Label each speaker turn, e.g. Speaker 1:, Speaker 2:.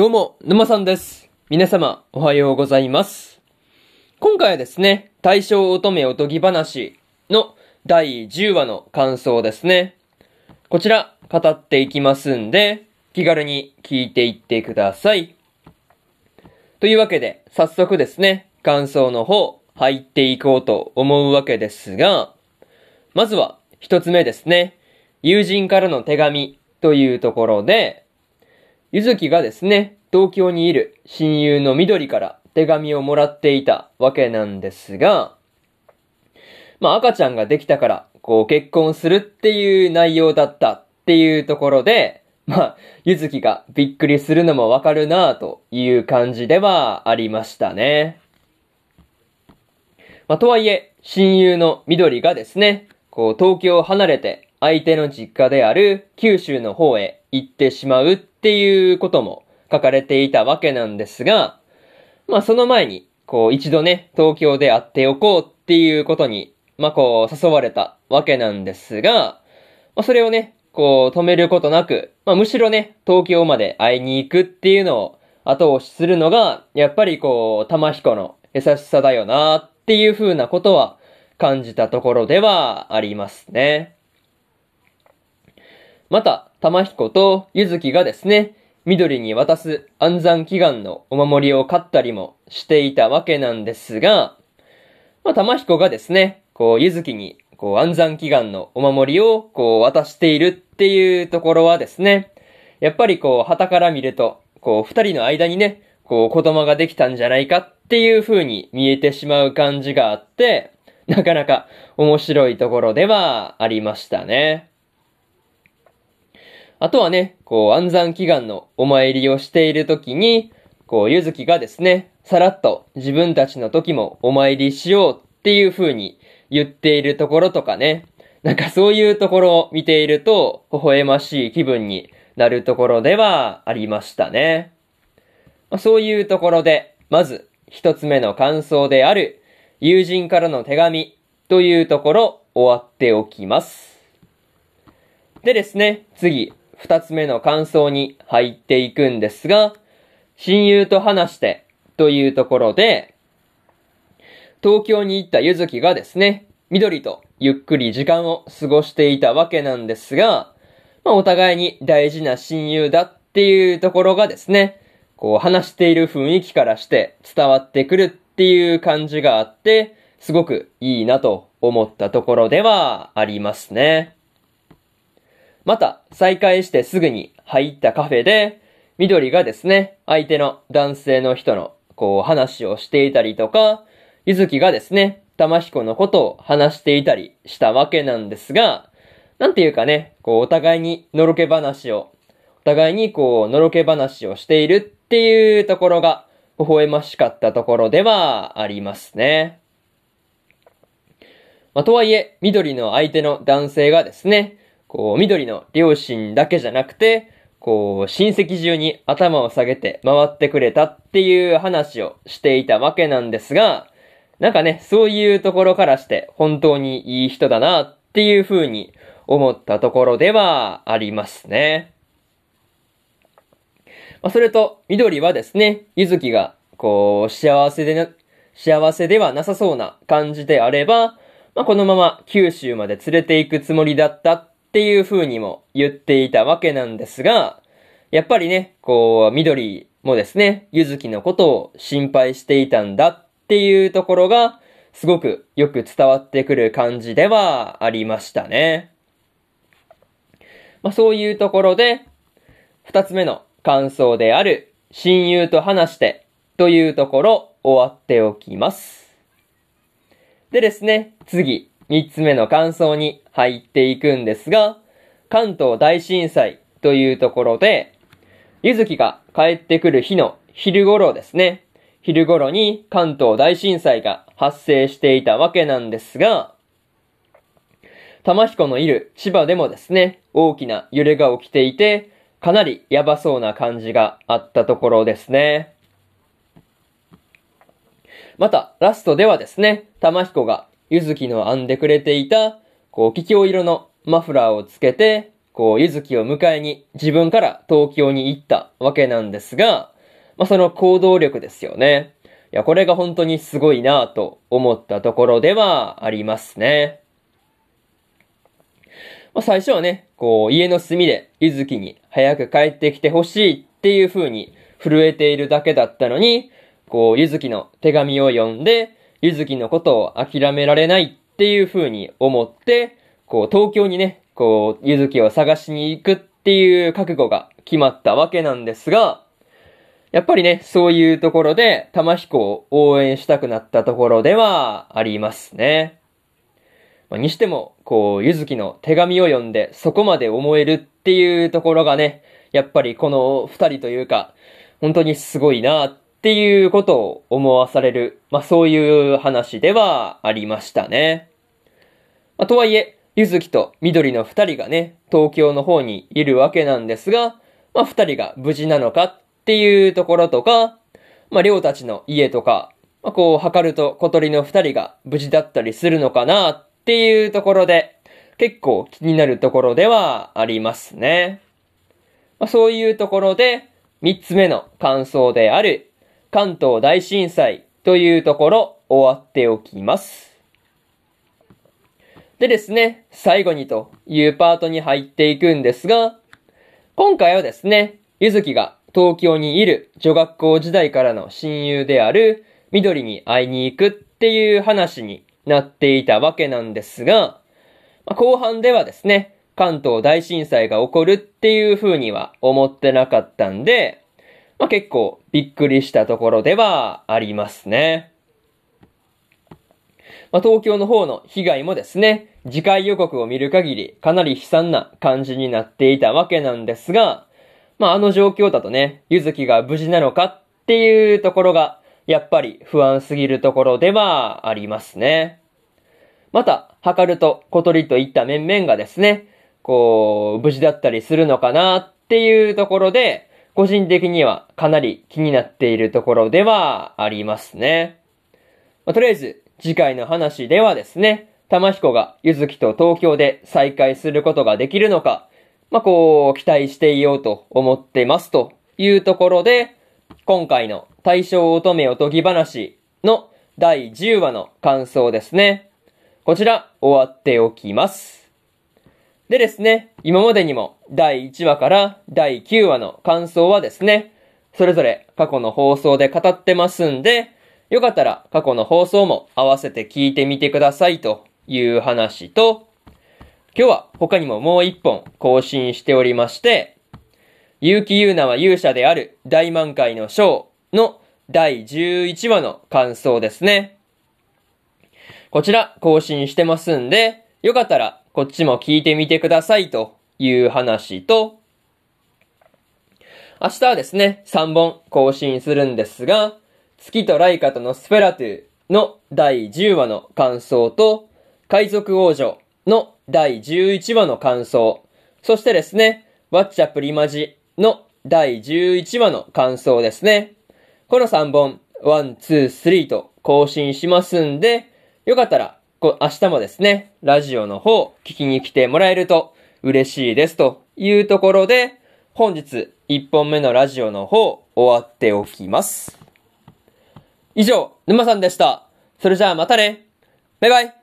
Speaker 1: どうも、沼さんです。皆様、おはようございます。今回はですね、大正乙女おとぎ話の第10話の感想ですね。こちら、語っていきますんで、気軽に聞いていってください。というわけで、早速ですね、感想の方、入っていこうと思うわけですが、まずは、一つ目ですね。友人からの手紙というところで、ゆずきがですね、東京にいる親友の緑から手紙をもらっていたわけなんですが、まあ赤ちゃんができたから、こう結婚するっていう内容だったっていうところで、まあ、ゆずきがびっくりするのもわかるなぁという感じではありましたね。まあとはいえ、親友の緑がですね、こう東京を離れて相手の実家である九州の方へ行ってしまうっっていうことも書かれていたわけなんですが、まあその前に、こう一度ね、東京で会っておこうっていうことに、まあこう誘われたわけなんですが、まあそれをね、こう止めることなく、まあむしろね、東京まで会いに行くっていうのを後押しするのが、やっぱりこう、玉彦の優しさだよなっていう風なことは感じたところではありますね。また、玉彦とゆずきがですね、緑に渡す安産祈願のお守りを買ったりもしていたわけなんですが、まあ、玉彦がですね、こう、ゆずきに、こう、安産祈願のお守りを、こう、渡しているっていうところはですね、やっぱりこう、旗から見ると、こう、二人の間にね、こう、子供ができたんじゃないかっていう風に見えてしまう感じがあって、なかなか面白いところではありましたね。あとはね、こう、安産祈願のお参りをしているときに、こう、ゆずきがですね、さらっと自分たちの時もお参りしようっていう風に言っているところとかね、なんかそういうところを見ていると、微笑ましい気分になるところではありましたね。まあそういうところで、まず、一つ目の感想である、友人からの手紙というところ、終わっておきます。でですね、次、二つ目の感想に入っていくんですが、親友と話してというところで、東京に行ったゆずきがですね、緑とゆっくり時間を過ごしていたわけなんですが、まあお互いに大事な親友だっていうところがですね、こう話している雰囲気からして伝わってくるっていう感じがあって、すごくいいなと思ったところではありますね。また、再会してすぐに入ったカフェで、緑がですね、相手の男性の人の、こう、話をしていたりとか、ゆずきがですね、玉彦のことを話していたりしたわけなんですが、なんていうかね、こう、お互いにのろけ話を、お互いにこう、のろけ話をしているっていうところが、微笑ましかったところではありますね。まあ、とはいえ、緑の相手の男性がですね、こう、緑の両親だけじゃなくて、こう、親戚中に頭を下げて回ってくれたっていう話をしていたわけなんですが、なんかね、そういうところからして本当にいい人だなっていう風に思ったところではありますね。まあ、それと、緑はですね、ゆずきが、こう、幸せでな、幸せではなさそうな感じであれば、まあ、このまま九州まで連れて行くつもりだったっていう風にも言っていたわけなんですが、やっぱりね、こう、緑もですね、ゆずきのことを心配していたんだっていうところが、すごくよく伝わってくる感じではありましたね。まあ、そういうところで、二つ目の感想である、親友と話してというところ終わっておきます。でですね、次、三つ目の感想に入っていくんですが、関東大震災というところで、ゆずきが帰ってくる日の昼頃ですね。昼頃に関東大震災が発生していたわけなんですが、玉彦のいる千葉でもですね、大きな揺れが起きていて、かなりやばそうな感じがあったところですね。また、ラストではですね、玉彦がゆずきの編んでくれていた、こう、気境色のマフラーをつけて、こう、ゆずきを迎えに自分から東京に行ったわけなんですが、まあ、その行動力ですよね。いや、これが本当にすごいなと思ったところではありますね。まあ、最初はね、こう、家の隅でゆずきに早く帰ってきてほしいっていう風に震えているだけだったのに、こう、ゆずきの手紙を読んで、ゆずきのことを諦められないっていう風に思って、こう、東京にね、こう、ゆずきを探しに行くっていう覚悟が決まったわけなんですが、やっぱりね、そういうところで、玉彦を応援したくなったところではありますね。ま、にしても、こう、ゆずきの手紙を読んでそこまで思えるっていうところがね、やっぱりこの二人というか、本当にすごいなっていうことを思わされる、まあそういう話ではありましたね。まあ、とはいえ、ゆずきと緑の二人がね、東京の方にいるわけなんですが、まあ二人が無事なのかっていうところとか、まありょうたちの家とか、まあこう、測ると小鳥の二人が無事だったりするのかなっていうところで、結構気になるところではありますね。まあ、そういうところで、三つ目の感想である、関東大震災というところ終わっておきます。でですね、最後にというパートに入っていくんですが、今回はですね、ゆずきが東京にいる女学校時代からの親友である緑に会いに行くっていう話になっていたわけなんですが、まあ、後半ではですね、関東大震災が起こるっていう風には思ってなかったんで、まあ、結構びっくりしたところではありますね。まあ、東京の方の被害もですね、次回予告を見る限りかなり悲惨な感じになっていたわけなんですが、まあ、あの状況だとね、ゆずきが無事なのかっていうところが、やっぱり不安すぎるところではありますね。また、測ると小鳥といった面々がですね、こう、無事だったりするのかなっていうところで、個人的にはかなり気になっているところではありますね。まあ、とりあえず、次回の話ではですね、玉彦がゆずきと東京で再会することができるのか、まあ、こう、期待していようと思ってますというところで、今回の大正乙女おとぎ話の第10話の感想ですね。こちら、終わっておきます。でですね、今までにも第1話から第9話の感想はですね、それぞれ過去の放送で語ってますんで、よかったら過去の放送も合わせて聞いてみてくださいという話と、今日は他にももう一本更新しておりまして、結城優奈は勇者である大満開のショーの第11話の感想ですね。こちら更新してますんで、よかったらこっちも聞いてみてくださいという話と、明日はですね、3本更新するんですが、月とライカとのスペラトゥの第10話の感想と、海賊王女の第11話の感想、そしてですね、ワッチャプリマジの第11話の感想ですね。この3本、1、2、3と更新しますんで、よかったら、明日もですね、ラジオの方聞きに来てもらえると嬉しいですというところで、本日1本目のラジオの方終わっておきます。以上、沼さんでした。それじゃあまたね。バイバイ。